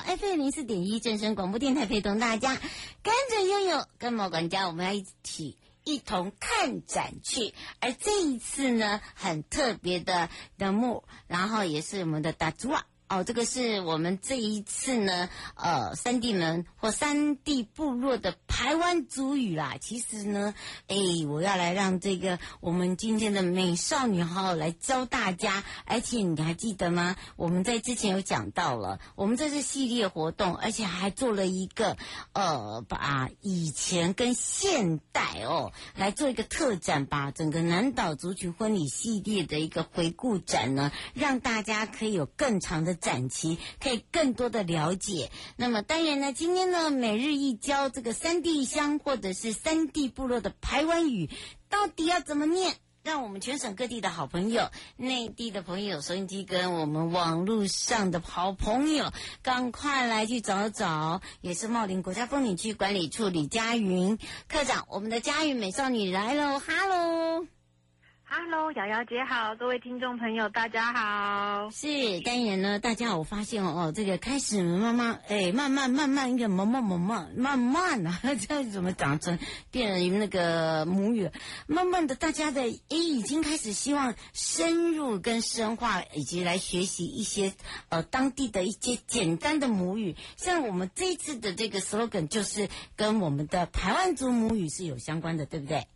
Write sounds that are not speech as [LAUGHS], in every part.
，FM 零四点一正声广播电台，陪同大家跟着悠悠跟毛管家，我们要一起。一同看展去，而这一次呢，很特别的的幕，然后也是我们的大猪啊。哦，这个是我们这一次呢，呃，三地门或三地部落的排湾族语啦。其实呢，哎，我要来让这个我们今天的美少女好好来教大家。而且你还记得吗？我们在之前有讲到了，我们这是系列活动，而且还做了一个呃，把以前跟现代哦来做一个特展，把整个南岛族群婚礼系列的一个回顾展呢，让大家可以有更长的。展期可以更多的了解。那么当然呢，今天呢，每日一教这个三地乡或者是三地部落的排湾语，到底要怎么念？让我们全省各地的好朋友、内地的朋友、收音机跟我们网络上的好朋友，赶快来去找找。也是茂林国家风景区管理处李佳云科长，我们的佳云美少女来喽，哈喽。Hello，瑶瑶姐好，各位听众朋友大家好。是当然呢，大家，我发现哦，这个开始慢慢哎，慢慢慢慢一个慢慢慢慢慢慢啊，这样怎么长成变那个母语？慢慢的，大家的哎已经开始希望深入跟深化，以及来学习一些呃当地的一些简单的母语。像我们这一次的这个 slogan 就是跟我们的台湾族母语是有相关的，对不对？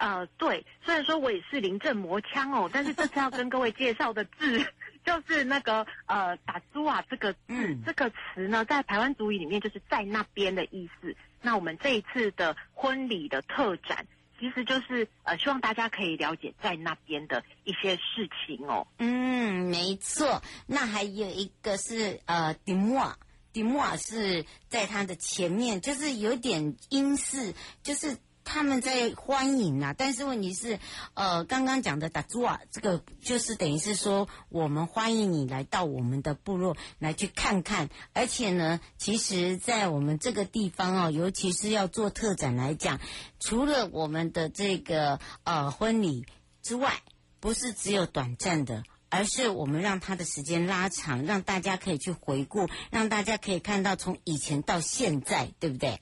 呃，对，虽然说我也是临阵磨枪哦，但是这次要跟各位介绍的字 [LAUGHS] 就是那个呃“打猪啊”这个字，嗯、这个词呢，在台湾族语里面就是在那边的意思。那我们这一次的婚礼的特展，其实就是呃希望大家可以了解在那边的一些事情哦。嗯，没错。那还有一个是呃“迪莫尔”，迪莫尔是在它的前面，就是有点英式，就是。他们在欢迎啊，但是问题是，呃，刚刚讲的打猪啊，这个就是等于是说，我们欢迎你来到我们的部落来去看看，而且呢，其实，在我们这个地方哦，尤其是要做特展来讲，除了我们的这个呃婚礼之外，不是只有短暂的，而是我们让它的时间拉长，让大家可以去回顾，让大家可以看到从以前到现在，对不对？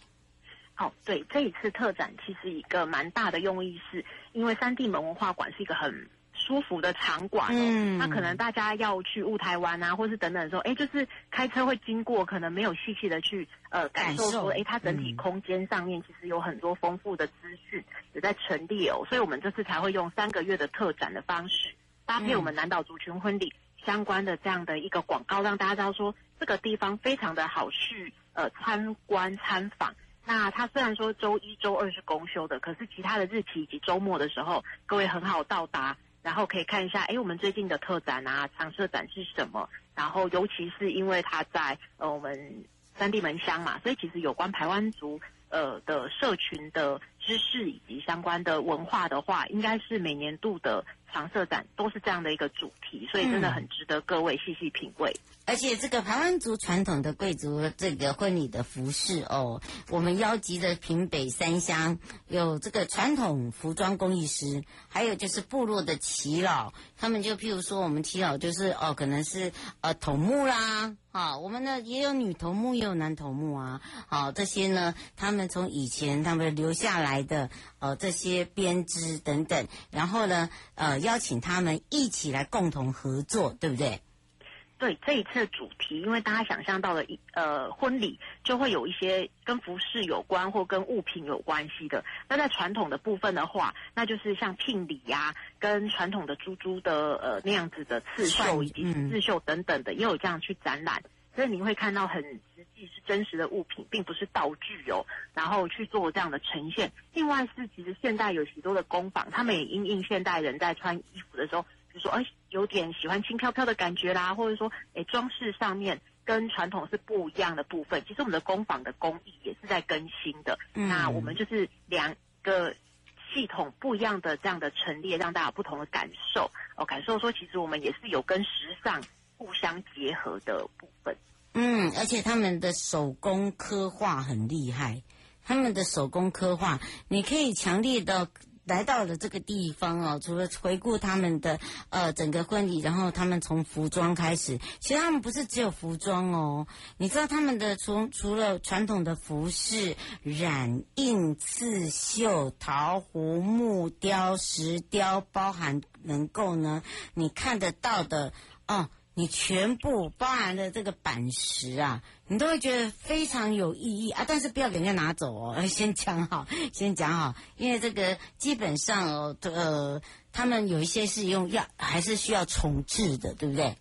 哦，对，这一次特展其实一个蛮大的用意是，因为三地门文化馆是一个很舒服的场馆，嗯，那可能大家要去雾台湾啊，或是等等的时候，哎，就是开车会经过，可能没有细细的去呃感受说，哎，它整体空间上面其实有很多丰富的资讯有在陈列哦，所以我们这次才会用三个月的特展的方式，搭配我们南岛族群婚礼相关的这样的一个广告，让大家知道说这个地方非常的好去呃参观参访。那它虽然说周一、周二是公休的，可是其他的日期以及周末的时候，各位很好到达。然后可以看一下，哎，我们最近的特展啊，常设展是什么？然后尤其是因为它在呃我们三地门乡嘛，所以其实有关台湾族呃的社群的知识以及相关的文化的话，应该是每年度的常设展都是这样的一个主题，所以真的很值得各位细细品味。而且这个台湾族传统的贵族这个婚礼的服饰哦，我们邀集的平北三乡有这个传统服装工艺师，还有就是部落的耆老，他们就譬如说我们耆老就是哦，可能是呃头目啦，啊，我们呢也有女头目也有男头目啊，好这些呢，他们从以前他们留下来的呃这些编织等等，然后呢呃邀请他们一起来共同合作，对不对？对这一次的主题，因为大家想象到了一呃婚礼，就会有一些跟服饰有关或跟物品有关系的。那在传统的部分的话，那就是像聘礼呀、啊，跟传统的珠珠的呃那样子的刺绣以及刺绣等等的，也有这样去展览。所以您会看到很实际是真实的物品，并不是道具哦，然后去做这样的呈现。另外是其实现代有许多的工坊，他们也因应现代人在穿衣服的时候。说哎，有点喜欢轻飘飘的感觉啦，或者说哎，装饰上面跟传统是不一样的部分。其实我们的工坊的工艺也是在更新的。嗯、那我们就是两个系统不一样的这样的陈列，让大家有不同的感受。哦，感受说其实我们也是有跟时尚互相结合的部分。嗯，而且他们的手工刻画很厉害，他们的手工刻画你可以强烈的。来到了这个地方哦，除了回顾他们的呃整个婚礼，然后他们从服装开始，其实他们不是只有服装哦，你知道他们的从除了传统的服饰、染印、刺绣、陶壶、木雕、石雕，包含能够呢你看得到的哦。你全部包含的这个板石啊，你都会觉得非常有意义啊！但是不要给人家拿走哦，[LAUGHS] 先讲好，先讲好，因为这个基本上哦，呃，他们有一些是用要还是需要重置的，对不对？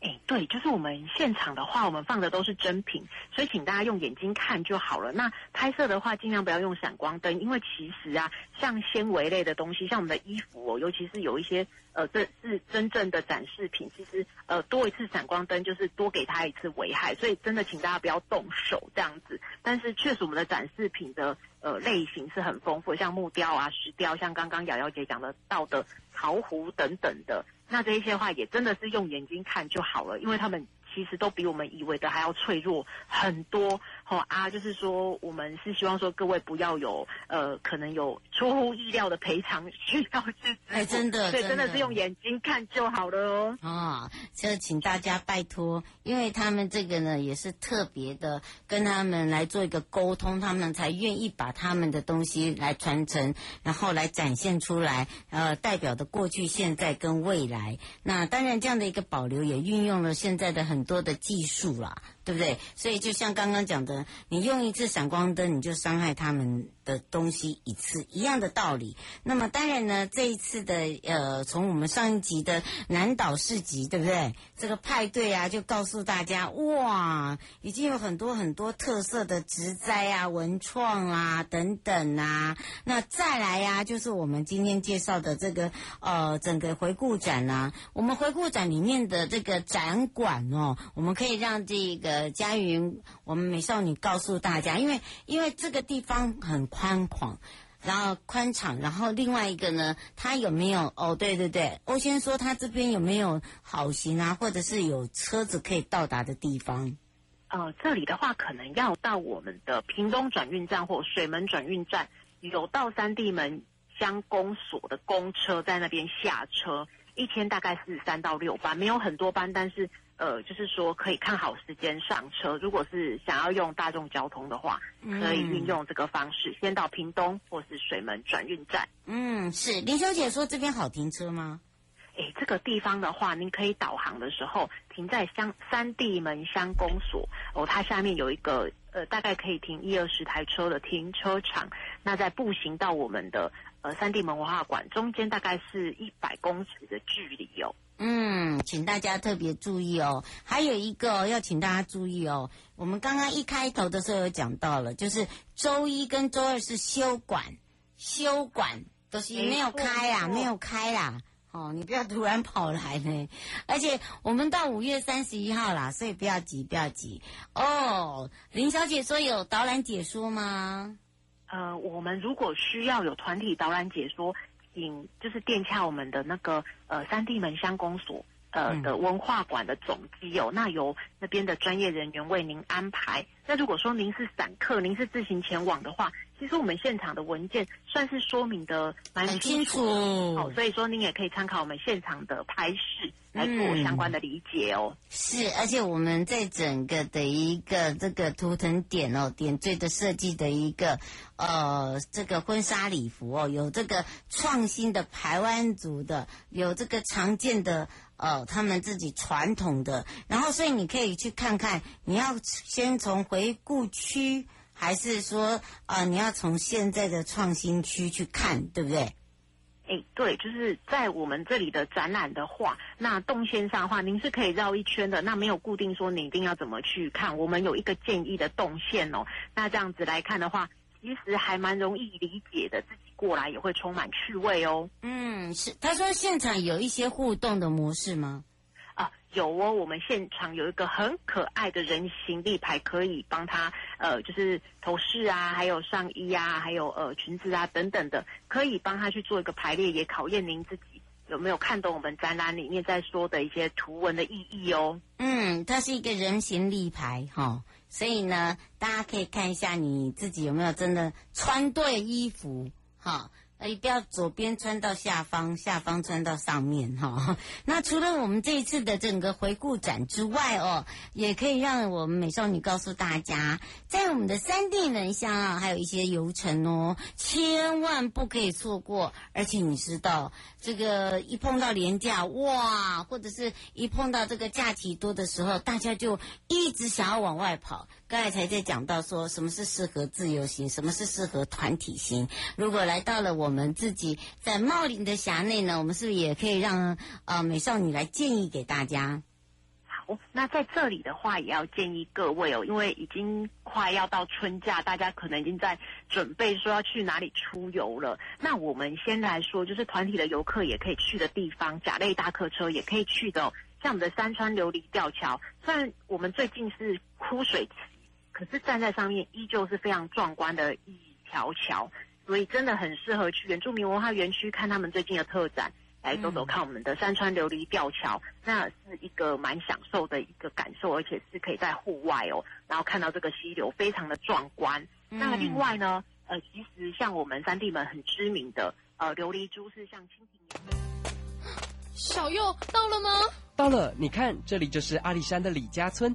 哎，对，就是我们现场的话，我们放的都是真品，所以请大家用眼睛看就好了。那拍摄的话，尽量不要用闪光灯，因为其实啊，像纤维类的东西，像我们的衣服哦，尤其是有一些呃，这是真正的展示品，其实呃，多一次闪光灯就是多给他一次危害，所以真的请大家不要动手这样子。但是确实，我们的展示品的呃类型是很丰富，像木雕啊、石雕，像刚刚瑶瑶姐讲的到的陶壶等等的。那这一些话也真的是用眼睛看就好了，因为他们其实都比我们以为的还要脆弱很多。哦啊，就是说我们是希望说各位不要有呃可能有出乎意料的赔偿需要去。哎，真的，对，真的是用眼睛看就好了哦。啊，这请大家拜托，因为他们这个呢也是特别的跟他们来做一个沟通，他们才愿意把他们的东西来传承，然后来展现出来，呃，代表的过去、现在跟未来。那当然，这样的一个保留也运用了现在的很多的技术啦。对不对？所以就像刚刚讲的，你用一次闪光灯，你就伤害他们的东西一次，一样的道理。那么当然呢，这一次的呃，从我们上一集的南岛市集，对不对？这个派对啊，就告诉大家，哇，已经有很多很多特色的植栽啊、文创啊等等啊。那再来呀、就是我们今天介绍的这个呃，整个回顾展啊，我们回顾展里面的这个展馆哦，我们可以让这个。呃，佳云，我们美少女告诉大家，因为因为这个地方很宽广，然后宽敞，然后另外一个呢，它有没有？哦，对对对，欧先说他这边有没有好行啊，或者是有车子可以到达的地方？呃，这里的话，可能要到我们的屏东转运站或水门转运站，有到三地门乡公所的公车在那边下车，一天大概是三到六班，没有很多班，但是。呃，就是说可以看好时间上车。如果是想要用大众交通的话，可以运用这个方式，嗯、先到屏东或是水门转运站。嗯，是林小姐说这边好停车吗？诶，这个地方的话，您可以导航的时候停在乡三地门乡公所哦，它下面有一个呃，大概可以停一二十台车的停车场。那在步行到我们的呃三地门文化馆中间，大概是一百公尺的距离哦。嗯，请大家特别注意哦。还有一个要请大家注意哦，我们刚刚一开头的时候有讲到了，就是周一跟周二是休馆，休馆都是没有开啦，没有开啦。哦，你不要突然跑来呢。而且我们到五月三十一号啦，所以不要急，不要急。哦，林小姐说有导览解说吗？呃，我们如果需要有团体导览解说，就是电洽我们的那个呃三地门乡公所。呃的文化馆的总机哦，那由那边的专业人员为您安排。那如果说您是散客，您是自行前往的话，其实我们现场的文件算是说明的蛮清楚，哦，所以说您也可以参考我们现场的拍摄来做相关的理解哦。嗯、是，而且我们在整个的一个这个图腾点哦点缀的设计的一个呃这个婚纱礼服哦，有这个创新的排湾族的，有这个常见的。呃，他们自己传统的，然后所以你可以去看看，你要先从回顾区，还是说啊、呃，你要从现在的创新区去看，对不对？哎，对，就是在我们这里的展览的话，那动线上的话，您是可以绕一圈的，那没有固定说你一定要怎么去看，我们有一个建议的动线哦，那这样子来看的话，其实还蛮容易理解的。自己过来也会充满趣味哦。嗯，是。他说现场有一些互动的模式吗？啊，有哦。我们现场有一个很可爱的人形立牌，可以帮他呃，就是头饰啊，还有上衣啊，还有呃裙子啊等等的，可以帮他去做一个排列，也考验您自己有没有看懂我们展览里面在说的一些图文的意义哦。嗯，它是一个人形立牌哈。哦所以呢，大家可以看一下你自己有没有真的穿对衣服。哈，呃，不要左边穿到下方，下方穿到上面哈。[LAUGHS] 那除了我们这一次的整个回顾展之外哦，也可以让我们美少女告诉大家，在我们的三地门乡啊，还有一些游程哦，千万不可以错过。而且你知道，这个一碰到廉价哇，或者是一碰到这个假期多的时候，大家就一直想要往外跑。刚才才在讲到说什么是适合自由行，什么是适合团体行。如果来到了我们自己在茂林的辖内呢，我们是不是也可以让呃美少女来建议给大家？好，那在这里的话，也要建议各位哦，因为已经快要到春假，大家可能已经在准备说要去哪里出游了。那我们先来说，就是团体的游客也可以去的地方，甲类大客车也可以去的，像我们的山川琉璃吊桥，虽然我们最近是枯水。可是站在上面依旧是非常壮观的一条桥，所以真的很适合去原住民文化园区看他们最近的特展，来走走看我们的山川琉璃吊桥，那是一个蛮享受的一个感受，而且是可以在户外哦，然后看到这个溪流非常的壮观。那另外呢，呃，其实像我们三地门很知名的呃琉璃珠是像蜻蜓。小右到了吗？到了，你看这里就是阿里山的李家村。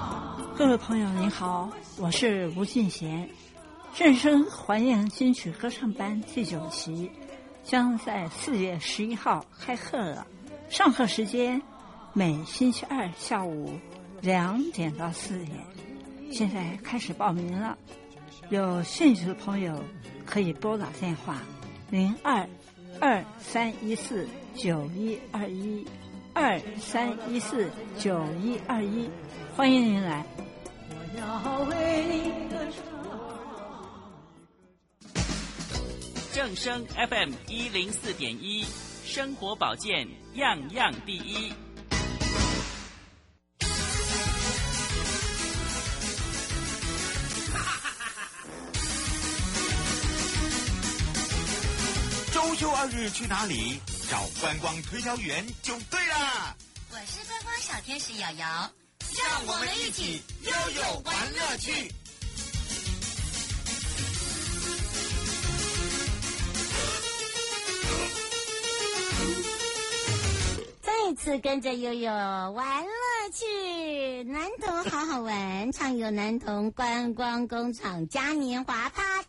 各位朋友您好，我是吴俊贤。正声环应金曲合唱班第九期将在四月十一号开课了，上课时间每星期二下午两点到四点。现在开始报名了，有兴趣的朋友可以拨打电话零二二三一四九一二一二三一四九一二一，欢迎您来。要为你歌唱。正声 FM 一零四点一，生活保健样样第一。[LAUGHS] 周休二日去哪里？找观光推销员就对了。我是观光小天使瑶瑶。让我们一起悠悠玩乐趣。再次跟着悠悠玩乐趣，男童好好玩，畅游男童观光工厂嘉年华 Part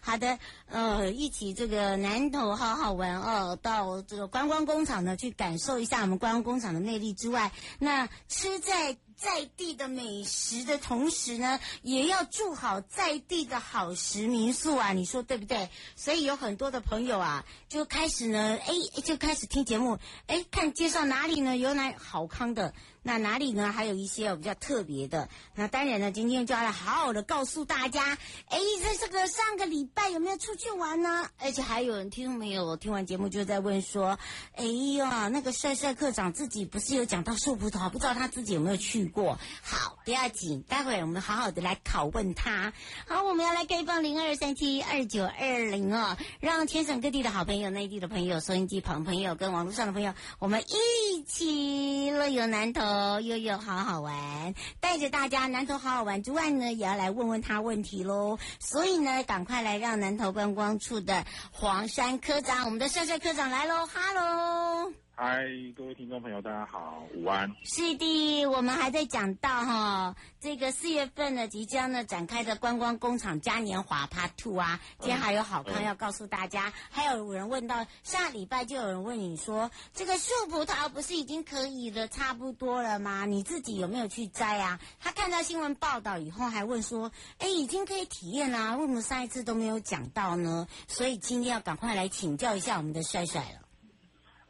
好的，呃，一起这个南投好好玩哦，到这个观光工厂呢去感受一下我们观光工厂的魅力之外，那吃在。在地的美食的同时呢，也要住好在地的好食民宿啊，你说对不对？所以有很多的朋友啊，就开始呢，哎，就开始听节目，哎，看介绍哪里呢？有哪好康的？那哪里呢？还有一些比较特别的。那当然呢，今天就要来好好的告诉大家，哎，在这个上个礼拜有没有出去玩呢？而且还有人听没有？听完节目就在问说，哎呀，那个帅帅课长自己不是有讲到树葡萄，不知道他自己有没有去过？好，不要紧，待会我们好好的来拷问他。好，我们要来开放零二三七二九二零哦，让全省各地的好朋友、内地的朋友、收音机旁朋友跟网络上的朋友，我们一起乐游南投。悠悠好好玩，带着大家南投好好玩之外呢，也要来问问他问题喽。所以呢，赶快来让南投观光处的黄山科长，我们的帅帅科长来喽，Hello。嗨，各位听众朋友，大家好，午安。是的，我们还在讲到哈，这个四月份呢，即将呢展开的观光工厂嘉年华 Part Two 啊，今天还有好康要告诉大家。嗯嗯、还有人问到，下礼拜就有人问你说，这个树葡萄不是已经可以了，差不多了吗？你自己有没有去摘啊？他看到新闻报道以后，还问说，哎，已经可以体验啦，为什么上一次都没有讲到呢？所以今天要赶快来请教一下我们的帅帅了。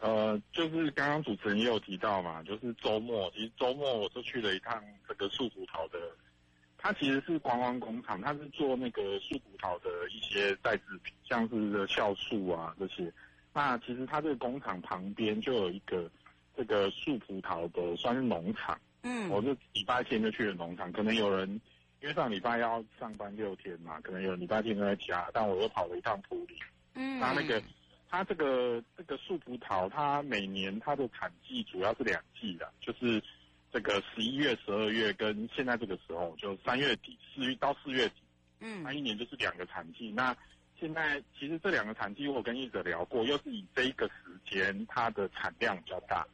呃，就是刚刚主持人也有提到嘛，就是周末，其实周末我就去了一趟这个树葡萄的，它其实是观光工厂，它是做那个树葡萄的一些代制品，像是酵素啊这些。那其实它这个工厂旁边就有一个这个树葡萄的算是农场，嗯，我是礼拜天就去了农场，可能有人因为上礼拜要上班六天嘛，可能有礼拜天都在家，但我又跑了一趟埔里，嗯，那那个。它这个这个树葡萄，它每年它的产季主要是两季的，就是这个十一月、十二月跟现在这个时候，就三月底四月到四月底，嗯，它一年就是两个产季。那现在其实这两个产季，我跟记者聊过，又是以这一个时间它的产量比较大，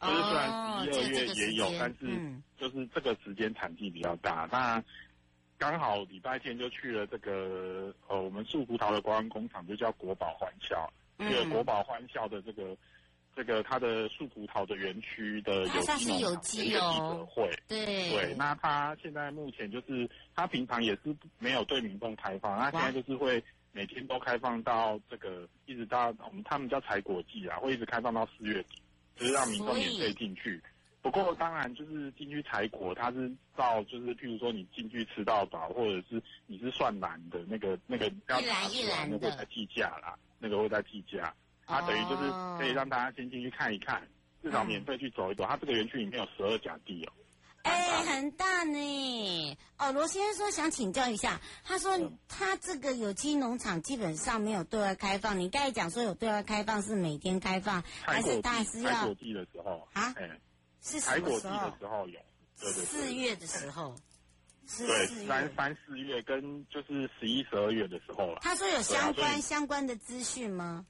就是虽然十一二月也有，但是就是这个时间产季比较大。那刚好礼拜天就去了这个呃，我们树葡萄的观光工厂，就叫国宝欢笑。这个国宝欢笑的这个，这个它的树葡萄的园区的有机农场的会，对对，那它现在目前就是它平常也是没有对民众开放，那现在就是会每天都开放到这个一直到我们他们叫采果季啊，会一直开放到四月底，就是让民众免费进去。不过当然就是进去采果，它是到就是譬如说你进去吃到饱，或者是你是算篮的那个那个要拿出来那个才计价啦。那个会在计价，它等于就是可以让大家先进去看一看，至少免费去走一走。它这个园区里面有十二甲地哦，哎，很大呢。哦，罗先生说想请教一下，他说他这个有机农场基本上没有对外开放。你刚才讲说有对外开放是每天开放，还是大是要开果季的时候啊？哎，是采果季的时候有，对对对，四月的时候。对，三三四月跟就是十一十二月的时候了。他说有相关、啊、相关的资讯吗？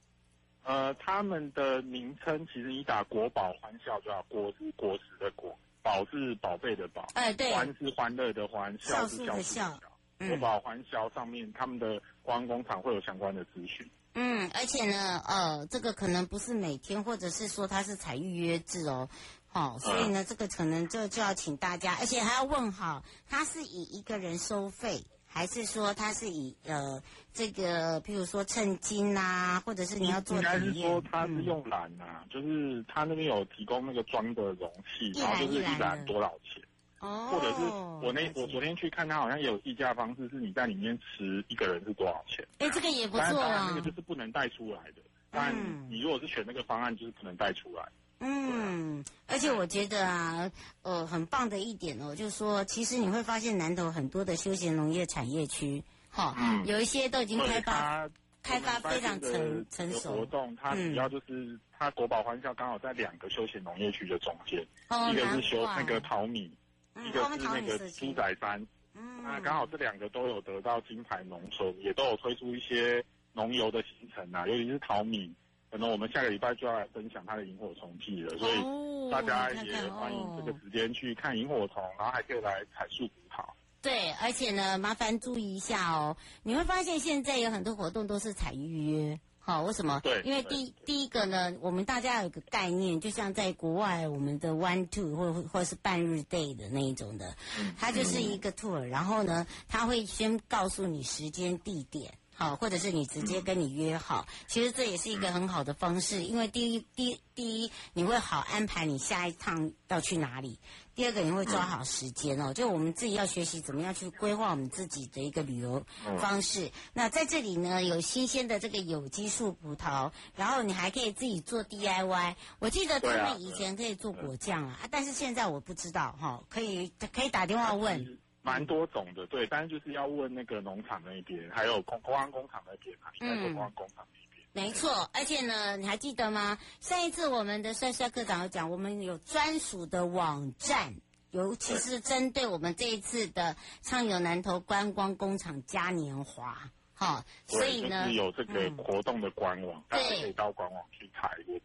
呃，他们的名称其实你打“国宝欢笑”就好，“果”是果实的“果”，“宝”是宝贝的“宝”，哎，对，“欢”是欢乐的“欢”，“笑”是笑的“笑”。国宝欢笑上面他们的观光工厂会有相关的资讯。嗯，而且呢，呃，这个可能不是每天，或者是说它是采预约制哦。好、哦，所以呢，这个可能就就要请大家，而且还要问好，他是以一个人收费，还是说他是以呃这个，譬如说称斤呐，或者是你要做体验？应该是说他是用篮啊，嗯、就是他那边有提供那个装的容器，然后就是一篮多少钱？哦，或者是我那我昨天去看他，好像也有计价方式，是你在里面吃一个人是多少钱？哎，这个也不错啊。那个就是不能带出来的，但你如果是选那个方案，就是不能带出来。嗯，而且我觉得啊，呃，很棒的一点哦，就是说，其实你会发现南投很多的休闲农业产业区，哈、嗯，有一些都已经开发，开发非常成成熟。活动它主要就是它国宝欢笑刚好在两个休闲农业区的中间，哦、一个是修那个淘米，嗯、一个是那个猪仔山，嗯，那刚好这两个都有得到金牌农村，也都有推出一些农游的行程啊，尤其是淘米。可能我们下个礼拜就要来分享它的萤火虫季了，所以大家也欢迎这个时间去看萤火虫，然后还可以来采树葡萄。对，而且呢，麻烦注意一下哦，你会发现现在有很多活动都是采预约。好，为什么？对，因为第第一个呢，我们大家有个概念，就像在国外，我们的 one two 或或是半日 day 的那一种的，它就是一个 tour，然后呢，他会先告诉你时间地点。好，或者是你直接跟你约好，其实这也是一个很好的方式，因为第一，第一，第一，你会好安排你下一趟要去哪里；第二个，你会抓好时间哦。就我们自己要学习怎么样去规划我们自己的一个旅游方式。那在这里呢，有新鲜的这个有机树葡萄，然后你还可以自己做 DIY。我记得他们以前可以做果酱啊，但是现在我不知道哈，可以可以打电话问。蛮多种的，对，但是就是要问那个农场那边，还有公公安工厂那边啊，应该说公安工厂那边。没错，而且呢，你还记得吗？上一次我们的帅帅科长有讲，我们有专属的网站，尤其是针对我们这一次的畅游南投观光工厂嘉年华，哈，所以呢，就是有这个活动的官网，大家可以到官网去查一个。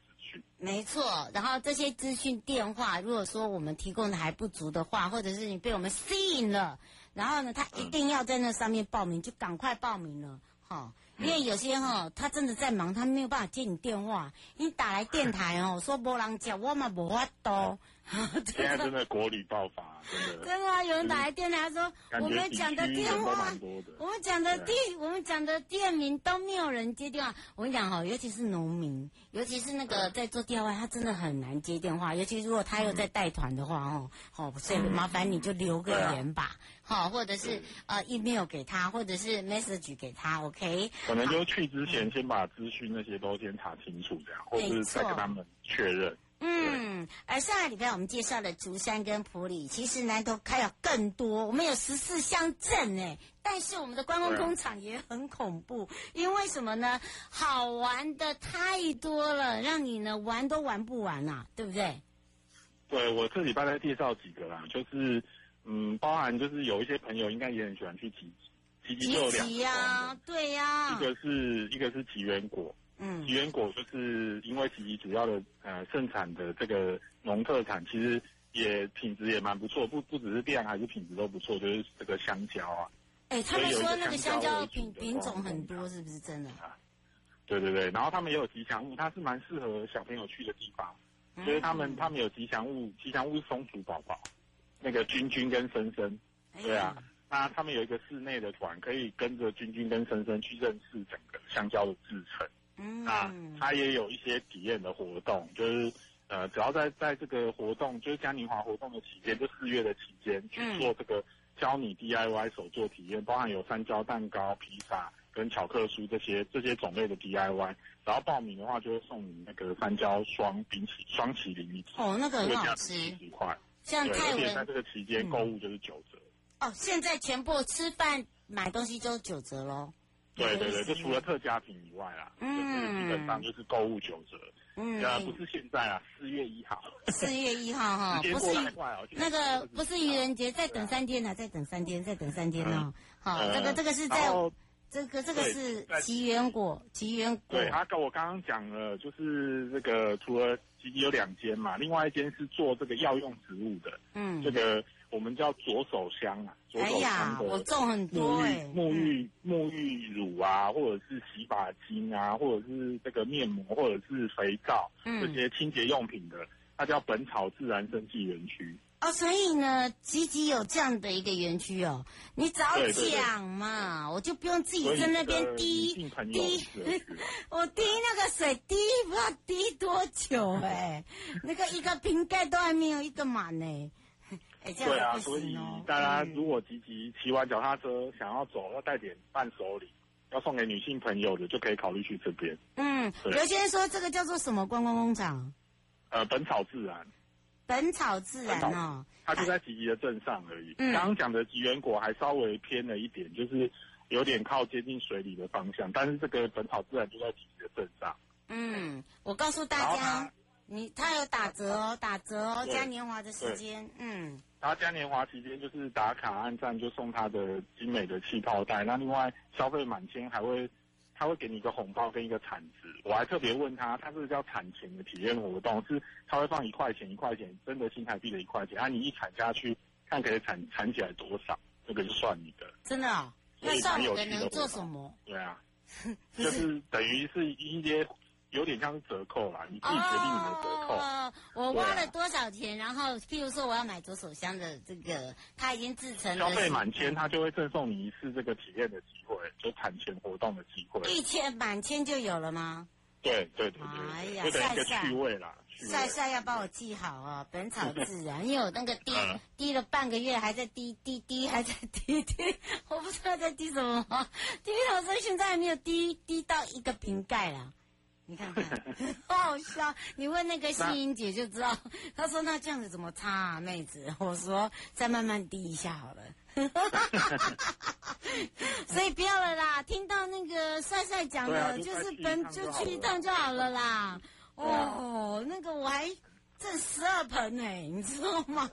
没错，然后这些资讯电话，如果说我们提供的还不足的话，或者是你被我们吸引了，然后呢，他一定要在那上面报名，就赶快报名了，哈，因为有些哈，他真的在忙，他没有办法接你电话，你打来电台哦，说没人接，我嘛无法到。[LAUGHS] 现在真的国旅爆发，真的。[LAUGHS] 真的啊，有人打来电台说，我们讲的电话，我们讲的地，我们讲的店名都没有人接电话。我跟你讲哈，尤其是农民，尤其是那个在做 DIY，他真的很难接电话。尤其如果他又在带团的话哦，好，所以麻烦你就留个言吧，好，或者是呃 email 给他，或者是 message 给他，OK。可能就去之前先把资讯那些都先查清楚，这样，或者是再跟他们确认。嗯，而上个礼拜我们介绍的竹山跟普里，其实南投还有更多，我们有十四乡镇哎，但是我们的观光工厂也很恐怖，因为什么呢？好玩的太多了，让你呢玩都玩不完呐、啊，对不对？对，我这礼拜再介绍几个啦，就是嗯，包含就是有一些朋友应该也很喜欢去集集集就有两个啊，对呀、啊，一个是一个是吉源果。嗯，吉源果就是因为其主要的呃盛产的这个农特产，其实也品质也蛮不错，不不只是量还是品质都不错，就是这个香蕉啊。哎、欸，他们说那个香蕉品品种很多，是不是真的？啊，对对对，然后他们也有吉祥物，它是蛮适合小朋友去的地方，嗯、所以他们他们有吉祥物，吉祥物是松鼠宝宝，那个君君跟森森，对啊，那他们有一个室内的团，可以跟着君君跟森森去认识整个香蕉的制程。嗯，那他也有一些体验的活动，就是呃，只要在在这个活动，就是嘉年华活动的期间，就四月的期间去做这个教你 DIY 手作体验，包含有三焦蛋糕、披萨跟巧克酥这些这些种类的 DIY。然后报名的话，就会送你那个三焦双冰淇双淇淋一体哦，那个很好吃，十块。像泰文在这个期间购物就是九折。哦，现在全部吃饭买东西就九折喽。对对对，[LAUGHS] 就除了特价品以外啦，嗯，就是基本上就是购物九折。嗯，呃，不是现在啊，四月一号。四月一号哈，[LAUGHS] 不是那个不是愚人节，再等三天呢，再等三天，再等三天哦。好，这个这个是在这个这个是奇缘果，奇缘果。对，他跟我刚刚讲了，就是这个除了有两间嘛，另外一间是做这个药用植物的，嗯，这个。我们叫左手香啊，左手香的沐浴、哎、我种很多哎，沐浴沐浴乳啊，或者是洗发精啊，或者是这个面膜，或者是肥皂，嗯、这些清洁用品的，它叫本草自然生技园区。哦，所以呢，集集有这样的一个园区哦，你早讲嘛，我就不用自己在那边滴滴，[LAUGHS] 我滴那个水滴不知道滴多久哎，那个一个瓶盖都还没有一个满呢。欸、对啊，所以大家如果积极骑完脚踏车想要走，要带点伴手礼，要送给女性朋友的，就可以考虑去这边。嗯，对有些人说这个叫做什么观光工厂？呃，本草自然。本草自然哦，它就在吉吉的镇上而已。刚刚讲的吉原果还稍微偏了一点，就是有点靠接近水里的方向，但是这个本草自然就在吉吉的镇上。嗯，我告诉大家，你他有打折哦，打折哦，嘉年华的时间，嗯。他嘉年华期间就是打卡按赞就送他的精美的气泡袋，那另外消费满千还会他会给你一个红包跟一个铲子。我还特别问他，他是叫铲钱的体验活动，是他会放一块钱一块钱，真的新台币的一块钱，啊你一铲下去，看可以铲铲起来多少？这个就算你的。真的啊、哦？那算我的能做什么？对啊，[LAUGHS] 就是等于是一些。有点像是折扣啦，你自己决定你的折扣。哦，我花了多少钱？然后，譬如说我要买左手箱的这个，它已经制成了。消费满千，它就会赠送你一次这个体验的机会，就产前活动的机会。一千满千就有了吗？对对对对。哎呀，晒晒趣味啦，晒晒要帮我记好哦，《本草自然》，因为我那个 [LAUGHS] 滴滴了半个月，还在滴滴滴，还在滴滴，我不知道在滴什么，滴到所以现在还没有滴滴到一个瓶盖了。你看看，[LAUGHS] 好好笑！你问那个欣英姐就知道。她说：“那这样子怎么擦啊，妹子？” [LAUGHS] 我说：“再慢慢滴一下好了。[LAUGHS] ”所以不要了啦。听到那个帅帅讲的，啊、就是本就去一趟就好了啦。哦，那个我还挣十二盆呢，你知道吗？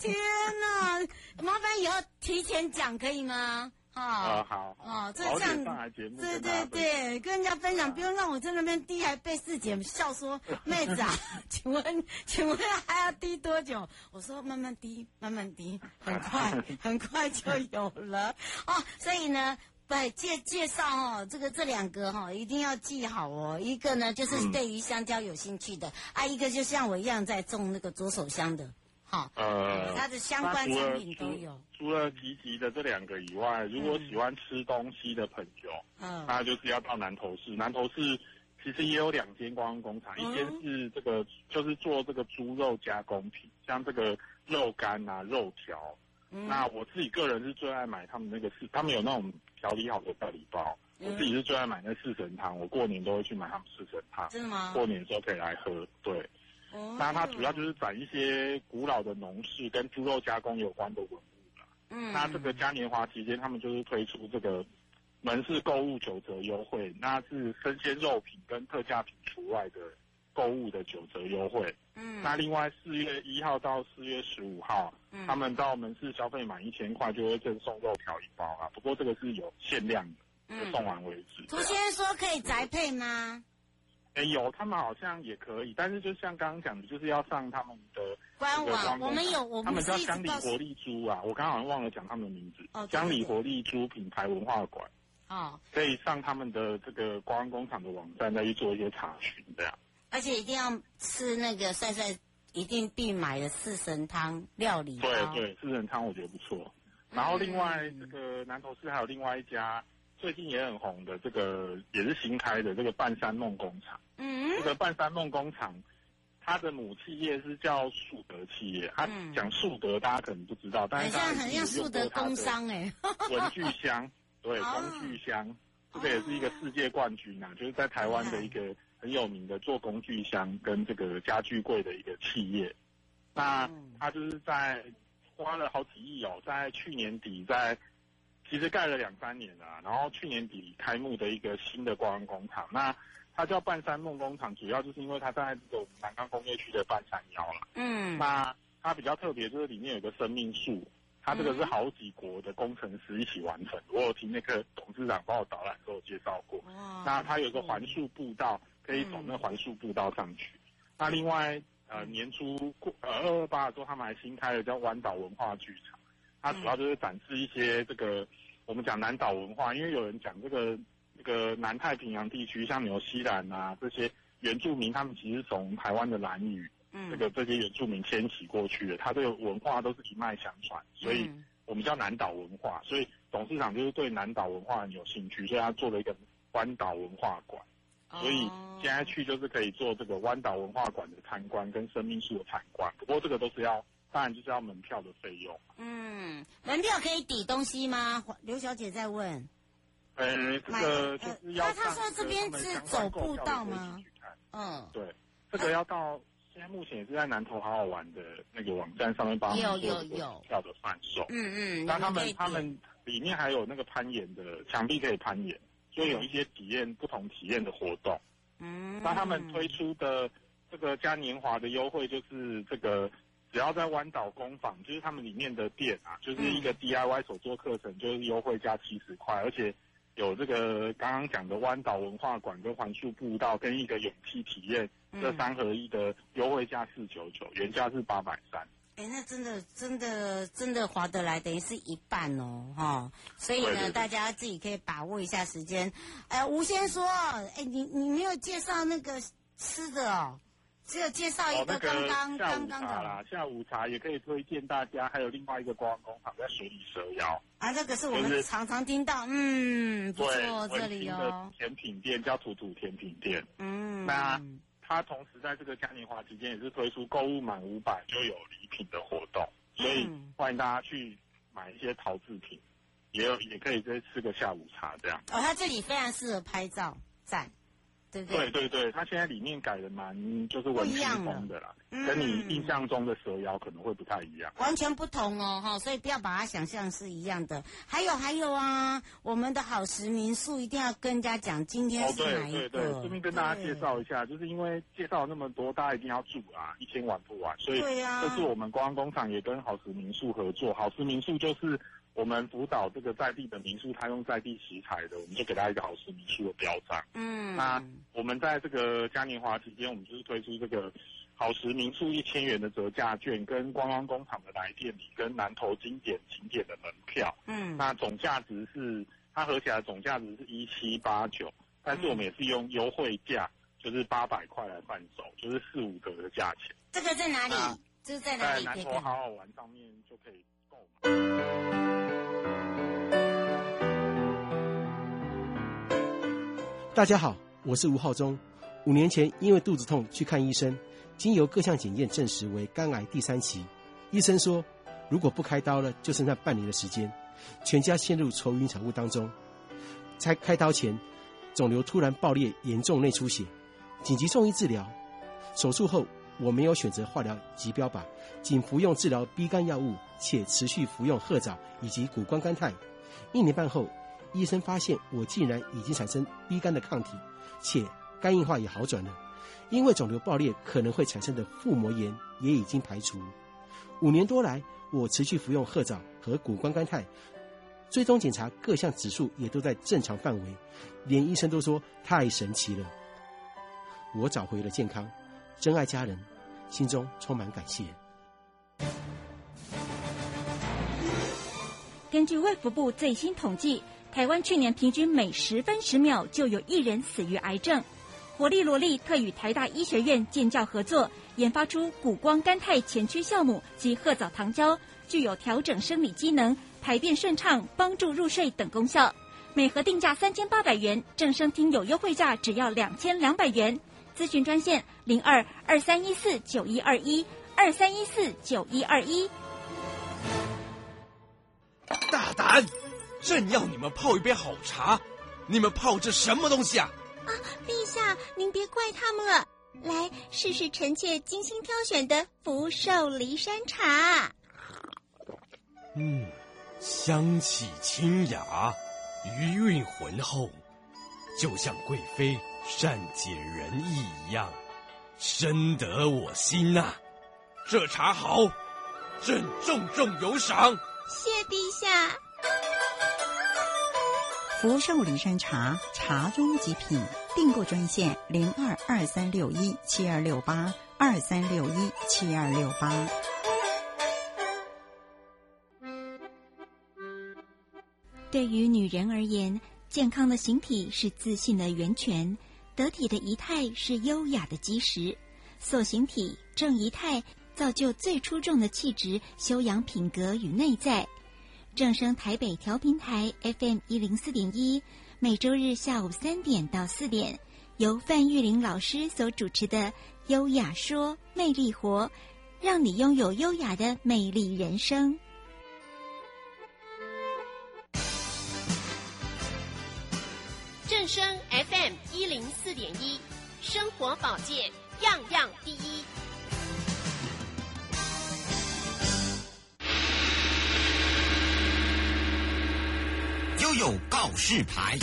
天哪！麻烦以后提前讲可以吗？哦，哦，好哦，这这样，对对对，跟人家分享，不用让我在那边滴，还被四姐笑说，[LAUGHS] 妹子啊，请问请问还要滴多久？我说慢慢滴，慢慢滴，很快 [LAUGHS] 很快就有了哦。所以呢，对介介绍哦，这个这两个哈、哦，一定要记好哦。一个呢，就是对于香蕉有兴趣的、嗯、啊，一个就像我一样在种那个左手香的。好，呃，它的相关产品都有。除了提及的这两个以外，如果喜欢吃东西的朋友，嗯，那就是要到南投市。南投市其实也有两间观光工厂，嗯、一间是这个就是做这个猪肉加工品，像这个肉干啊、肉条。嗯、那我自己个人是最爱买他们那个四，他们有那种调理好的大礼包。嗯、我自己是最爱买那四神汤，我过年都会去买他们四神汤。真的吗？过年的时候可以来喝，对。那它主要就是展一些古老的农事跟猪肉加工有关的文物了。嗯，那这个嘉年华期间，他们就是推出这个门市购物九折优惠，那是生鲜肉品跟特价品除外的购物的九折优惠。嗯，那另外四月一号到四月十五号，嗯，他们到门市消费满一千块就会赠送肉条一包啊。不过这个是有限量的，就送完为止。涂先生说可以宅配吗？欸、有，他们好像也可以，但是就像刚刚讲的，就是要上他们的官网。我们有，我们他们叫江里活力猪啊，我刚刚好像忘了讲他们的名字。哦，江里活力猪品牌文化馆。哦，可以上他们的这个观光工厂的网站，再去做一些查询，这样。而且一定要吃那个帅帅一定必买的四神汤料理。对对，四神汤我觉得不错。然后另外、嗯、这个南投市还有另外一家。最近也很红的这个也是新开的这个半山梦工厂，嗯，这个半山梦工厂，它的母企业是叫树德企业，它讲树德大家可能不知道，但是大家很像树德工商哎，文具箱，[LAUGHS] 对，工具箱，这个也是一个世界冠军啊，就是在台湾的一个很有名的做工具箱跟这个家具柜的一个企业，那它就是在花了好几亿哦，在去年底在。其实盖了两三年了，然后去年底开幕的一个新的观光工厂，那它叫半山梦工厂，主要就是因为它在这个南港工业区的半山腰了。嗯，那它比较特别，就是里面有个生命树，它这个是好几国的工程师一起完成。我有听那个董事长帮我导览时候介绍过。哇，那它有个环树步道，可以走那环树步道上去。嗯、那另外，呃，年初过呃二二八的时候，他们还新开了叫湾岛文化剧场。它主要就是展示一些这个我们讲南岛文化，因为有人讲这个这个南太平洋地区，像纽西兰啊这些原住民，他们其实从台湾的兰屿，嗯，这个这些原住民迁徙过去的，他这个文化都是一脉相传，所以我们叫南岛文化。所以董事长就是对南岛文化很有兴趣，所以他做了一个湾岛文化馆。所以现在去就是可以做这个湾岛文化馆的参观跟生命树的参观，不过这个都是要。当然就是要门票的费用。嗯，门票可以抵东西吗？刘小姐在问。呃，这个就是要。他说这边是走步道吗？嗯，对，这个要到现在目前也是在南投好好玩的那个网站上面帮有有有票的贩售。嗯嗯。那他们他们里面还有那个攀岩的墙壁可以攀岩，所以有一些体验不同体验的活动。嗯。那他们推出的这个嘉年华的优惠就是这个。只要在湾岛工坊，就是他们里面的店啊，就是一个 DIY 手作课程，就是优惠价七十块，而且有这个刚刚讲的湾岛文化馆跟环树步道跟一个勇气体验这三合一的优惠价四九九，原价是八百三。哎，那真的真的真的划得来，等于是一半哦，哈。所以呢，对对对，大家自己可以把握一下时间。哎，吴先说，哎，你你没有介绍那个吃的哦，只有介绍一个刚刚刚刚的啦。下午茶也可以推荐大家，还有另外一个观光工厂在水里蛇腰。啊，这个是我们常常听到，嗯，不错，这里哦。甜品店叫土土甜品店，嗯，那。他同时在这个嘉年华期间也是推出购物满五百就有礼品的活动，所以欢迎大家去买一些陶制品，也有也可以再吃个下午茶这样。哦，他这里非常适合拍照，赞。对对对对，它现在里面改的蛮就是文青风的啦，跟你印象中的蛇妖可能会不太一样，完全不同哦哈，所以不要把它想象是一样的。还有还有啊，我们的好时民宿一定要跟人家讲今天是哪一个。对对对，顺便跟大家介绍一下，就是因为介绍那么多，大家一定要住啊，一天玩不完，所以这是我们观光工厂也跟好时民宿合作，好时民宿就是。我们辅导这个在地的民宿，他用在地食材的，我们就给他一个好食民宿的标章。嗯，那我们在这个嘉年华期间，我们就是推出这个好食民宿一千元的折价券，跟观光工厂的来店礼，跟南投经典景点的门票。嗯，那总价值是它合起来总价值是一七八九，但是我们也是用优惠价，就是八百块来贩售，就是四五折的价钱。这个在哪里？这是在哪里？在南投好好玩上面就可以。大家好，我是吴浩中。五年前因为肚子痛去看医生，经由各项检验证实为肝癌第三期。医生说，如果不开刀了，就剩下半年的时间，全家陷入愁云惨雾当中。在开刀前，肿瘤突然爆裂，严重内出血，紧急送医治疗。手术后，我没有选择化疗及标靶，仅服用治疗 B 肝药物，且持续服用褐藻以及谷胱甘肽。一年半后。医生发现我竟然已经产生 B 肝的抗体，且肝硬化也好转了。因为肿瘤爆裂可能会产生的腹膜炎也已经排除。五年多来，我持续服用褐藻和谷胱甘肽，追踪检查各项指数也都在正常范围，连医生都说太神奇了。我找回了健康，珍爱家人，心中充满感谢。根据卫福部最新统计。台湾去年平均每十分十秒就有一人死于癌症。活力萝莉特与台大医学院建教合作，研发出谷胱甘肽前驱酵母及褐藻糖胶，具有调整生理机能、排便顺畅、帮助入睡等功效。每盒定价三千八百元，正声听有优惠价只要两千两百元。咨询专线零二二三一四九一二一二三一四九一二一。大胆！朕要你们泡一杯好茶，你们泡这什么东西啊？啊，陛下，您别怪他们了。来试试臣妾精心挑选的福寿梨山茶。嗯，香气清雅，余韵浑厚，就像贵妃善解人意一样，深得我心呐、啊。这茶好，朕重重有赏。谢陛下。福寿梨山茶，茶中极品。订购专线零二二三六一七二六八二三六一七二六八。对于女人而言，健康的形体是自信的源泉，得体的仪态是优雅的基石。塑形体正仪态，造就最出众的气质、修养品格与内在。正声台北调频台 FM 一零四点一，每周日下午三点到四点，由范玉玲老师所主持的《优雅说魅力活》，让你拥有优雅的魅力人生。正声 FM 一零四点一，生活保健样样第一。都有告示牌。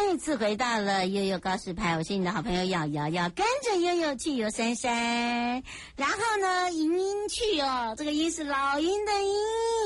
再次回到了悠悠告示牌，我是你的好朋友瑶瑶，跟着悠悠去游山山。然后呢，迎音去哦，这个音是老鹰的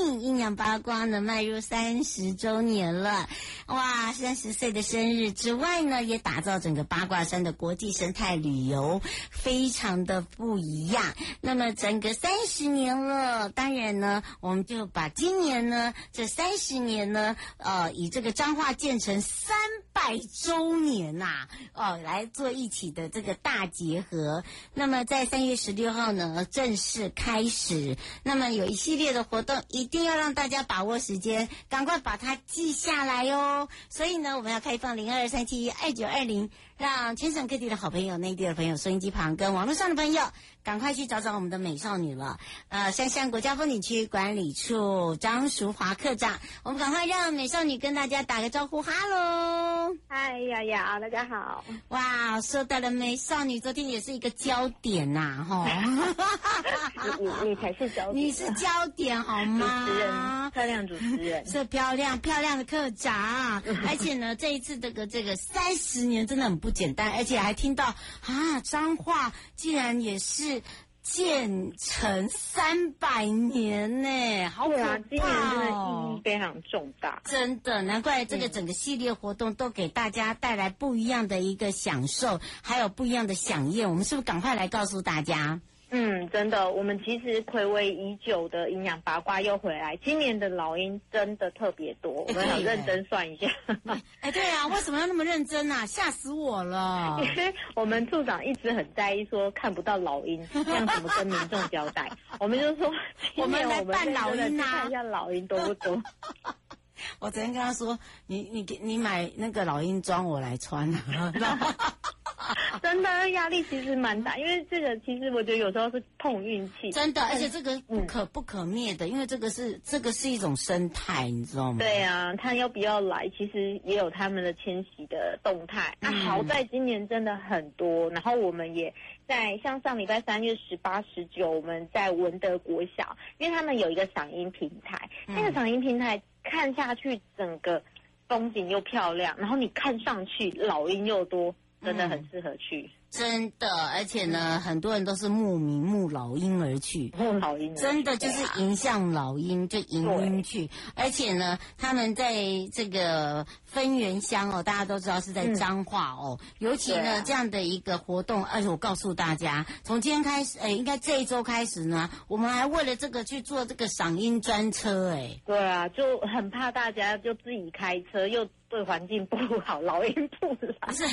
鹰，阴阳八卦呢迈入三十周年了，哇，三十岁的生日之外呢，也打造整个八卦山的国际生态旅游，非常的不一样。那么整个三十年了，当然呢，我们就把今年呢这三十年呢，呃，以这个彰化建成三百百周年呐、哦，来做一起的这个大结合。那么在三月十六号呢，正式开始。那么有一系列的活动，一定要让大家把握时间，赶快把它记下来哟。所以呢，我们要开放零二三七一二九二零。让全省各地的好朋友、内地的朋友、收音机旁跟网络上的朋友，赶快去找找我们的美少女了。呃，香山国家风景区管理处张淑华科长，我们赶快让美少女跟大家打个招呼，哈喽！嗨呀呀，大家好！哇，说到了美少女，昨天也是一个焦点呐，哈！[LAUGHS] 你你你才是焦点，你是焦点好吗？主持人，漂亮主持人，是漂亮漂亮的科长，而且呢，这一次这个这个三十年真的很不。简单，而且还听到啊，脏话竟然也是建成三百年呢，好可怕哦！今年真的意义非常重大，真的难怪这个整个系列活动都给大家带来不一样的一个享受，还有不一样的响应。我们是不是赶快来告诉大家？嗯，真的，我们其实睽违已久的营养八卦又回来。今年的老鹰真的特别多，我们很认真算一下。[LAUGHS] 哎，对啊，为什么要那么认真啊？吓死我了！因为我们处长一直很在意说看不到老鹰，这样怎么跟民众交代？[LAUGHS] 我们就说我们来扮老鹰啊，看一下老鹰多不多。[LAUGHS] 我昨天跟他说，你你给你买那个老鹰装，我来穿啊。[LAUGHS] 真的压力其实蛮大，因为这个其实我觉得有时候是碰运气。真的，而且这个不可不可灭的，嗯、因为这个是这个是一种生态，你知道吗？对啊，他要不要来，其实也有他们的迁徙的动态。那、嗯啊、好在今年真的很多，然后我们也在像上礼拜三月十八、十九，我们在文德国小，因为他们有一个赏鹰平台，嗯、那个赏鹰平台看下去整个风景又漂亮，然后你看上去老鹰又多。真的很适合去。真的，而且呢，很多人都是慕名慕老鹰而去，慕老鹰，真的就是迎向老鹰，就迎鹰去。而且呢，他们在这个分园乡哦，大家都知道是在彰化哦，嗯、尤其呢、啊、这样的一个活动，而且我告诉大家，从今天开始，哎，应该这一周开始呢，我们还为了这个去做这个赏鹰专车，哎，对啊，就很怕大家就自己开车又对环境不好，老鹰不来，不是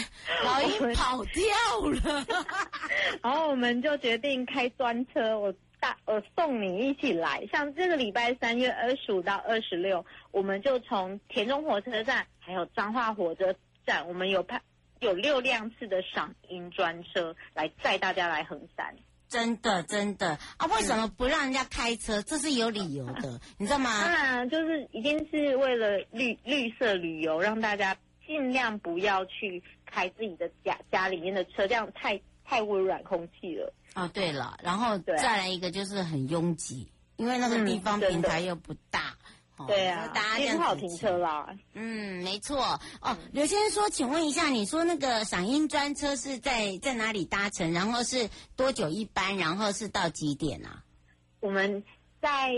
老鹰跑掉了。[LAUGHS] 然后我们就决定开专车，我大我送你一起来。像这个礼拜三月二十五到二十六，我们就从田中火车站还有彰化火车站，我们有派有六辆次的赏樱专车来载大家来横山。真的真的啊！为什么不让人家开车？这是有理由的，你知道吗？当然，就是一定是为了绿绿色旅游，让大家尽量不要去。开自己的家家里面的车，这样太太污染空气了。哦，对了，然后再来一个就是很拥挤，因为那个地方平台又不大。对啊，大家不好停车啦。嗯，没错。哦，刘先生说，请问一下，你说那个赏樱专车是在在哪里搭乘？然后是多久一班？然后是到几点啊？我们在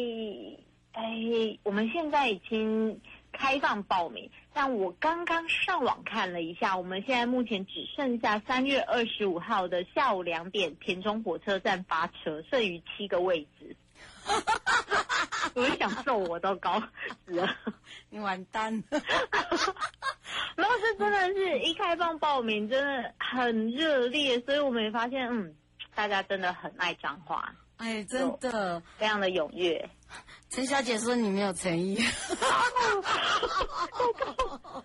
哎，我们现在已经开放报名。但我刚刚上网看了一下，我们现在目前只剩下三月二十五号的下午两点田中火车站发车，剩余七个位置。[LAUGHS] 我享受我都高死了，你完蛋了。然后这真的是一开放报名，真的很热烈，所以我们也发现，嗯，大家真的很爱脏话，哎，真的非常的踊跃。陈小姐说你没有诚意。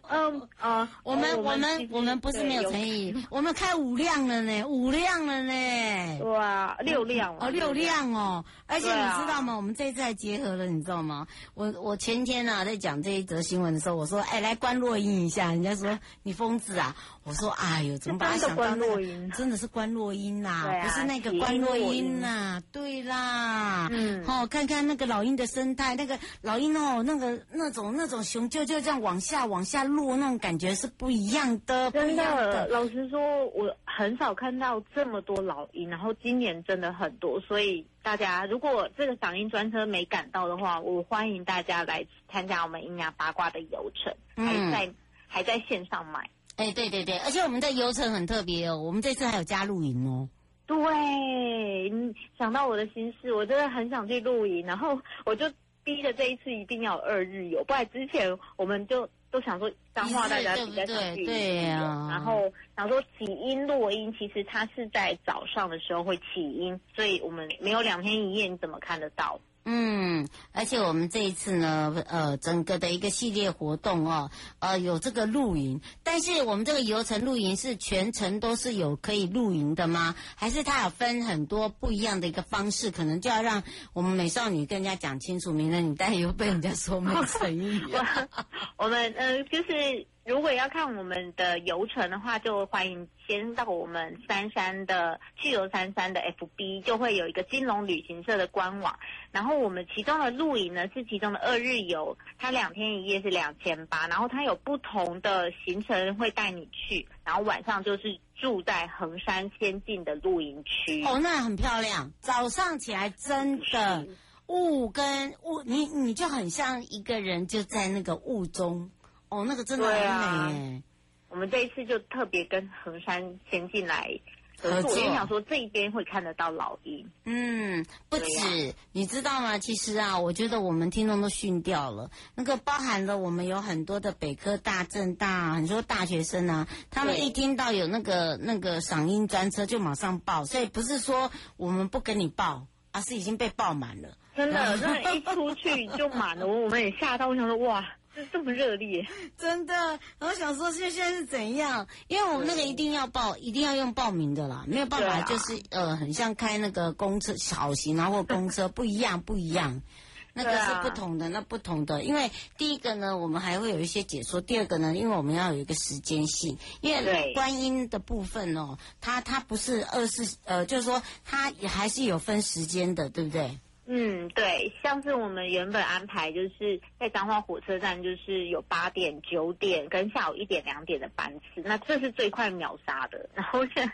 嗯啊，我们我们我们不是没有诚意，我们开五辆了呢，五辆了呢。哇，六辆哦，六辆哦。而且你知道吗？我们这一次还结合了，你知道吗？我我前天啊在讲这一则新闻的时候，我说哎来关落阴一下，人家说你疯子啊。我说哎呦，怎么把它想到那个？真的是关落阴呐，不是那个关落阴呐。对对啦，嗯，好，看看那个老鹰的生态，那个老鹰哦，那个那种那种雄赳赳这样往下往下落，那种感觉是不一样的。真的，的老实说，我很少看到这么多老鹰，然后今年真的很多，所以大家如果这个赏鹰专车没赶到的话，我欢迎大家来参加我们鹰牙八卦的游程，还在、嗯、还在线上买。哎，对对对，而且我们的游程很特别哦，我们这次还有加露营哦。对，你想到我的心事，我真的很想去露营，然后我就逼着这一次一定要二日游，不然之前我们就都想说脏话大家比较想去，对呀、啊，然后想说起因落音，其实它是在早上的时候会起因，所以我们没有两天一夜，你怎么看得到？嗯，而且我们这一次呢，呃，整个的一个系列活动哦，呃，有这个露营，但是我们这个游程露营是全程都是有可以露营的吗？还是它有分很多不一样的一个方式？可能就要让我们美少女跟人家讲清楚，免得你待会又被人家说没诚意。[LAUGHS] 我们呃，就是。如果要看我们的游程的话，就欢迎先到我们三山的去游三山的 FB，就会有一个金龙旅行社的官网。然后我们其中的露营呢是其中的二日游，它两天一夜是两千八，然后它有不同的行程会带你去，然后晚上就是住在横山仙境的露营区。哦，那很漂亮，早上起来真的雾跟雾，你你就很像一个人就在那个雾中。哦，那个真的很美耶、啊！我们这一次就特别跟衡山先进来合作，我也想说这一边会看得到老鹰。嗯，不止，啊、你知道吗？其实啊，我觉得我们听众都训掉了。那个包含了我们有很多的北科大、政大很多大学生啊，他们一听到有那个那个赏鹰专车就马上报，所以不是说我们不跟你报，而是已经被报满了。真的，真的，一出去就满了，我们也吓到，我想说哇。这么热烈，[LAUGHS] 真的。然后想说现现在是怎样？因为我们那个一定要报，一定要用报名的啦，没有办法，就是、啊、呃，很像开那个公车小型啊，或公车不一样，不一样。[LAUGHS] 那个是不同的，那不同的。因为第一个呢，我们还会有一些解说；第二个呢，因为我们要有一个时间性，因为观音的部分哦，它它不是二十呃，就是说它也还是有分时间的，对不对？嗯，对，像是我们原本安排就是在彰化火车站，就是有八点、九点跟下午一点、两点的班次，那这是最快秒杀的。[LAUGHS] 然后现在，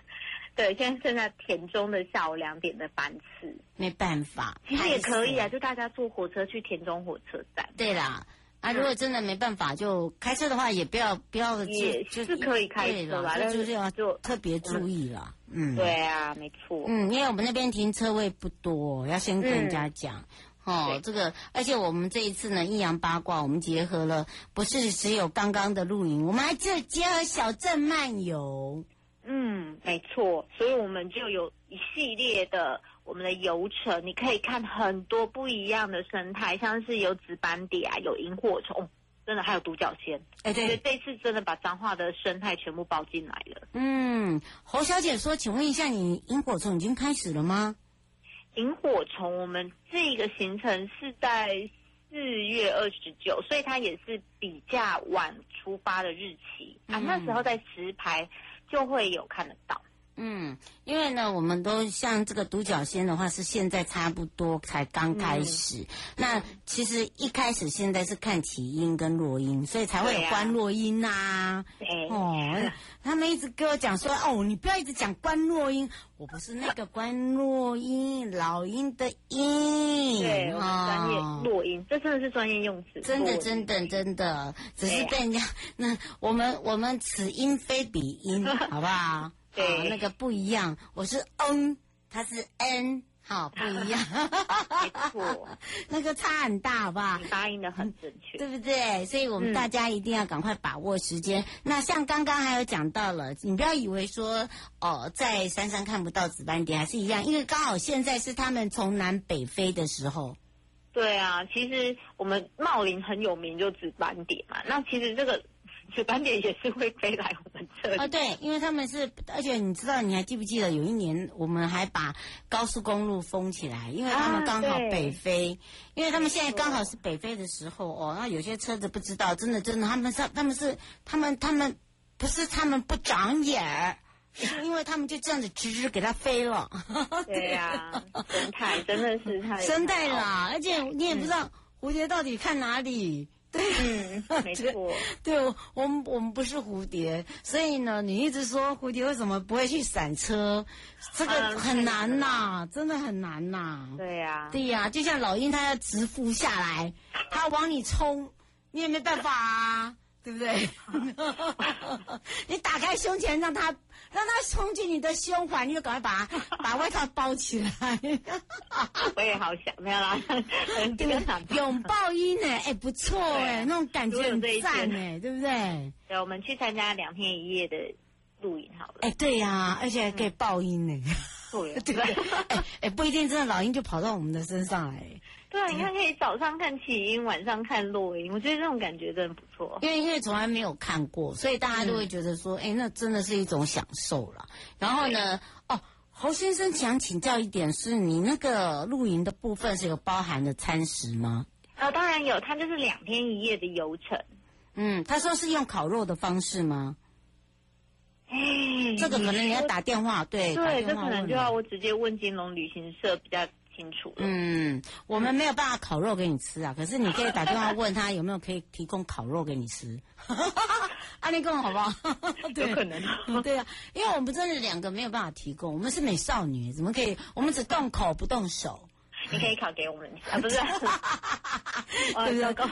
对，现在剩下田中的下午两点的班次，没办法，其实也可以啊，就大家坐火车去田中火车站。对啦。啊，如果真的没办法，就开车的话，也不要不要也是可以开车啦，就是要就特别注意了。嗯，对啊，没错。嗯，因为我们那边停车位不多，要先跟人家讲。嗯、哦，这个，而且我们这一次呢，阴阳八卦，我们结合了，不是只有刚刚的露营，我们还就结合小镇漫游。嗯，没错，所以我们就有一系列的。我们的游程，你可以看很多不一样的生态，像是有紫斑蝶啊，有萤火虫，真的还有独角仙。哎，对，这次真的把彰化的生态全部包进来了。嗯，侯小姐说，请问一下，你萤火虫已经开始了吗？萤火虫，我们这个行程是在四月二十九，所以它也是比较晚出发的日期、嗯、啊。那时候在石牌就会有看得到。嗯，因为呢，我们都像这个独角仙的话，是现在差不多才刚开始。嗯、那其实一开始现在是看起音跟落音，所以才会有观落音呐、哦，他们一直跟我讲说，哦，你不要一直讲观落音，我不是那个观落音，老鹰的鹰。对，我们专业落音，这真的是专业用词。真的，真的，真的，只是被人家那我们我们此音非彼音，[LAUGHS] 好不好？对、哦，那个不一样，我是 N，他是 N，好不一样，[LAUGHS] 没错，那个差很大，好不好？你发音的很准确，对不对？所以我们大家一定要赶快把握时间。嗯、那像刚刚还有讲到了，你不要以为说哦，在山上看不到紫斑蝶还是一样，因为刚好现在是他们从南北飞的时候。对啊，其实我们茂林很有名，就紫斑蝶嘛。那其实这个。紫斑蝶也是会飞来我们这里啊，对，因为他们是，而且你知道，你还记不记得有一年我们还把高速公路封起来，因为他们刚好北飞，啊、因为他们现在刚好是北飞的时候哦。那有些车子不知道，真的真的，他们是他们是他们他们不是他们不长眼儿，是因为他们就这样子直直给它飞了。对呀、啊，[LAUGHS] 生态真的是太生态啦，而且你也不知道蝴蝶到底看哪里。对，嗯，没错。[LAUGHS] 对，我们我们不是蝴蝶，所以呢，你一直说蝴蝶为什么不会去闪车？这个很难呐、啊，真的很难呐、啊。对呀、啊，对呀、啊，就像老鹰，它要直扑下来，它往你冲，你也没办法啊。对不对？[LAUGHS] 你打开胸前，让它让他冲进你的胸怀，你就赶快把 [LAUGHS] 把外套包起来。[LAUGHS] 我也好想，没有啦，对不对？拥抱鹰呢？哎，不错哎，那种感觉很赞哎，对不对？对，我们去参加两天一夜的露营好了。哎，对呀、啊，而且还可以抱音呢。对对对，哎哎，不一定真的老鹰就跑到我们的身上来。对啊，你看可以早上看起因，晚上看落鹰，我觉得这种感觉真的不错。因为因为从来没有看过，所以大家都会觉得说，哎、嗯，那真的是一种享受了。然后呢，哦，侯先生想请教一点，是你那个露营的部分是有包含的餐食吗？呃，当然有，它就是两天一夜的游程。嗯，他说是用烤肉的方式吗？哎，这个可能你要打电话，对对，这可能就要我直接问金龙旅行社比较。清楚。嗯，我们没有办法烤肉给你吃啊，可是你可以打电话问他有没有可以提供烤肉给你吃。阿力公好不好？[LAUGHS] 有可能。[LAUGHS] 对啊，因为我们真的两个没有办法提供，我们是美少女，怎么可以？我们只动口不动手。你可以考给我们 [LAUGHS] 啊，不是？[LAUGHS] 对不对？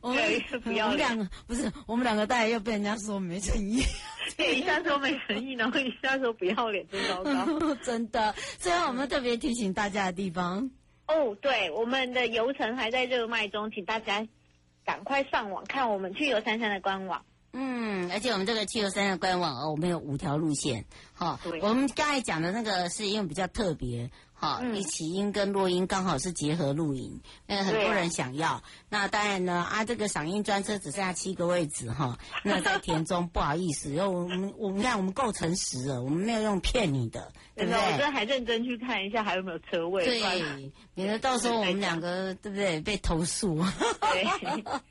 我们不要两个，不是我们两个，大家又被人家说没诚意。[LAUGHS] 对，一下说没诚意，然后一下说不要脸，真糟糕。真的，最后我们特别提醒大家的地方。哦，对，我们的游程还在热卖中，请大家赶快上网看我们去游三山的官网。嗯，而且我们这个去游三的官网哦，我们有五条路线。好，我们刚才讲的那个是因为比较特别。好，一起音跟落音刚好是结合露营，那很多人想要。那当然呢，啊，这个赏音专车只剩下七个位置哈。[LAUGHS] 那在田中不好意思，因为我们我们看我们够诚实了，我们没有用骗你的，对不对？我真的还认真去看一下还有没有车位。对，免得到时候我们两个对不对被投诉？对，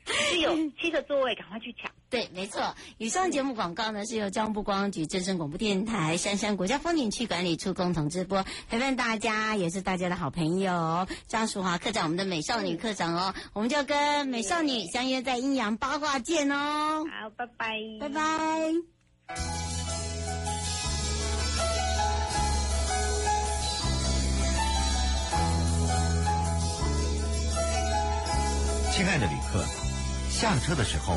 [LAUGHS] 是有七个座位，赶快去抢。对，没错。以上节目广告呢是由交通部观光局、正声广播电台、杉杉国家风景区管理处共同直播，陪伴大家也是大家的好朋友张淑华科长，我们的美少女科长哦，我们就跟美少女相约在阴阳八卦见哦。好，拜拜，拜拜。亲爱的旅客，下车的时候。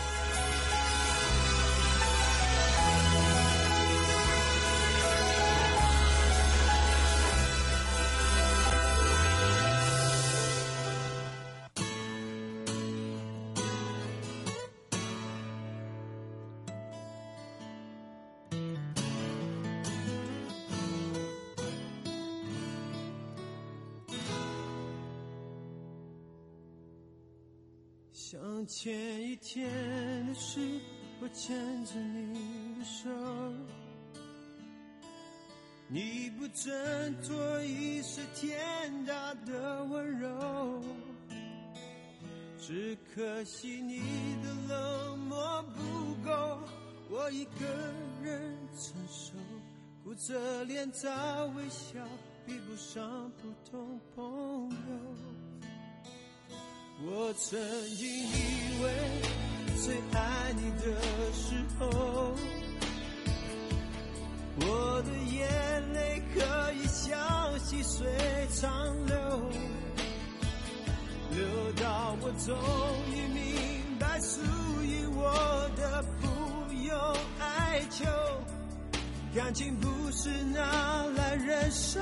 前一天的事，我牵着你的手，你不挣脱已是天大的温柔，只可惜你的冷漠不够，我一个人承受，苦着脸在微笑，比不上普通朋友。我曾经以为最爱你的时候，我的眼泪可以像细水长流，流到我终于明白，属于我的不用哀求，感情不是拿来忍受，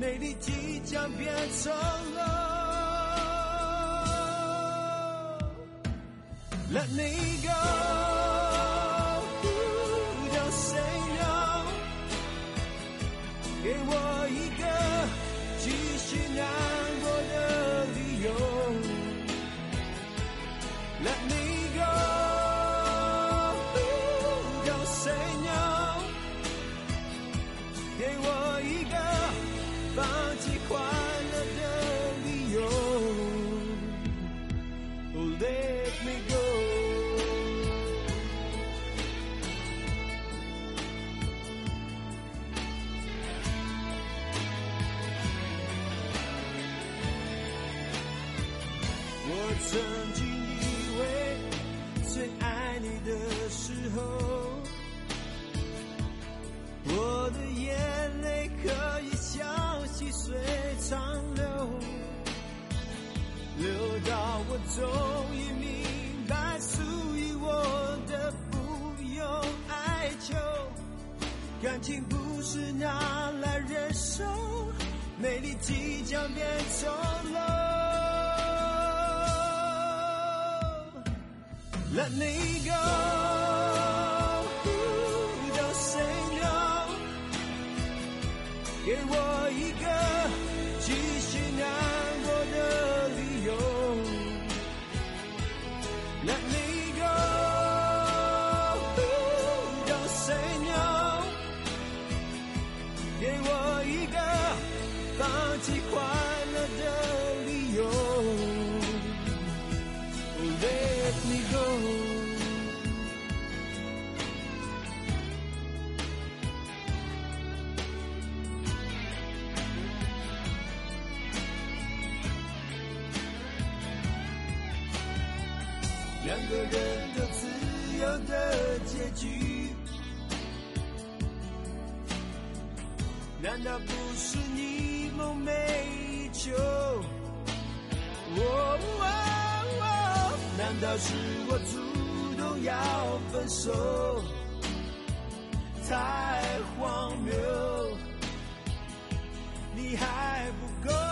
美丽即将变丑陋。Let me go，叫谁呢？给我一个继续难可以像细水长流，流到我终于明白，属于我的不用哀求，感情不是拿来忍受，美丽即将变丑陋。Let me go, 有？哦哦哦，难道是我主动要分手？太荒谬，你还不够。